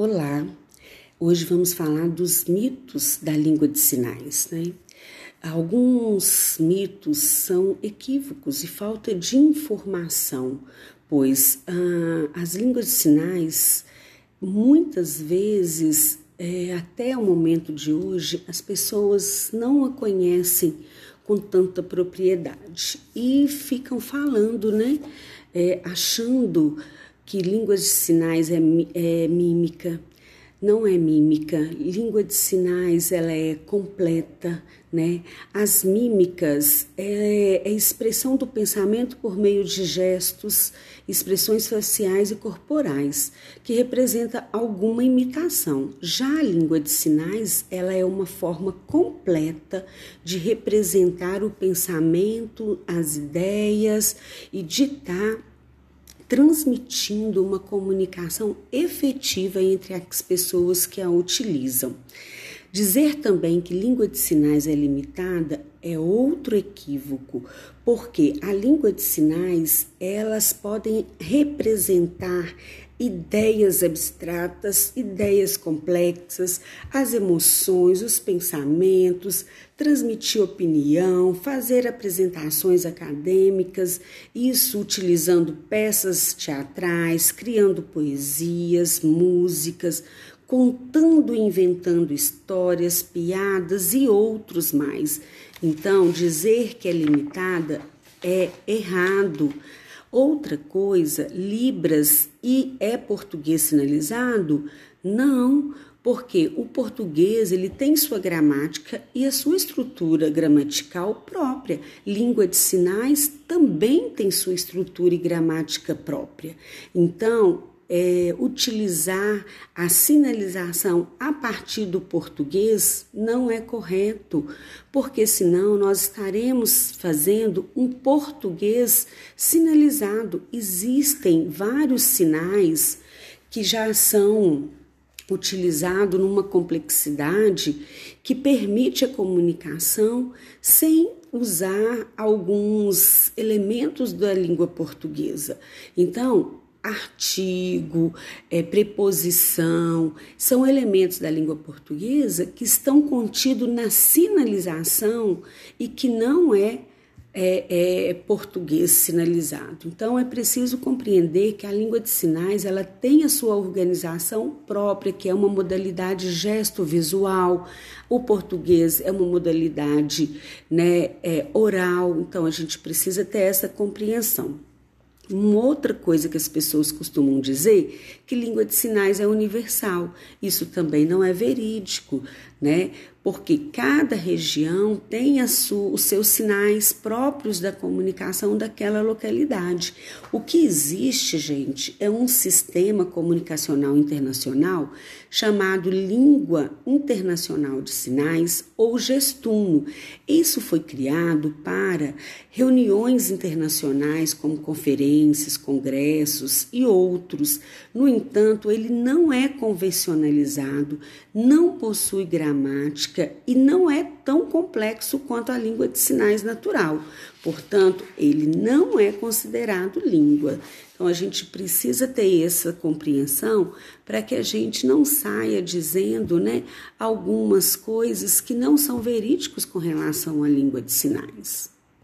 Olá, hoje vamos falar dos mitos da língua de sinais. Né? Alguns mitos são equívocos e falta de informação, pois ah, as línguas de sinais, muitas vezes, é, até o momento de hoje, as pessoas não a conhecem com tanta propriedade e ficam falando, né? É, achando que línguas de sinais é, é mímica, não é mímica. Língua de sinais ela é completa, né? As mímicas é, é expressão do pensamento por meio de gestos, expressões faciais e corporais, que representa alguma imitação. Já a língua de sinais ela é uma forma completa de representar o pensamento, as ideias e ditar transmitindo uma comunicação efetiva entre as pessoas que a utilizam. Dizer também que língua de sinais é limitada é outro equívoco, porque a língua de sinais, elas podem representar ideias abstratas, ideias complexas, as emoções, os pensamentos, transmitir opinião, fazer apresentações acadêmicas, isso utilizando peças teatrais, criando poesias, músicas, contando e inventando histórias, piadas e outros mais. Então, dizer que é limitada é errado. Outra coisa, Libras e é português sinalizado? Não, porque o português ele tem sua gramática e a sua estrutura gramatical própria. Língua de sinais também tem sua estrutura e gramática própria. Então, é, utilizar a sinalização a partir do português não é correto, porque senão nós estaremos fazendo um português sinalizado. Existem vários sinais que já são utilizados numa complexidade que permite a comunicação sem usar alguns elementos da língua portuguesa. Então, artigo, é, preposição, são elementos da língua portuguesa que estão contidos na sinalização e que não é, é, é, português sinalizado. Então é preciso compreender que a língua de sinais ela tem a sua organização própria, que é uma modalidade gesto visual. O português é uma modalidade né, é, oral. Então a gente precisa ter essa compreensão. Uma outra coisa que as pessoas costumam dizer que língua de sinais é universal. Isso também não é verídico, né? Porque cada região tem sua, os seus sinais próprios da comunicação daquela localidade. O que existe, gente, é um sistema comunicacional internacional chamado Língua Internacional de Sinais ou Gestuno. Isso foi criado para reuniões internacionais como conferências, congressos e outros. No entanto, ele não é convencionalizado, não possui gramática e não é tão complexo quanto a língua de sinais natural. Portanto, ele não é considerado língua. Então, a gente precisa ter essa compreensão para que a gente não saia dizendo né, algumas coisas que não são verídicos com relação à língua de sinais.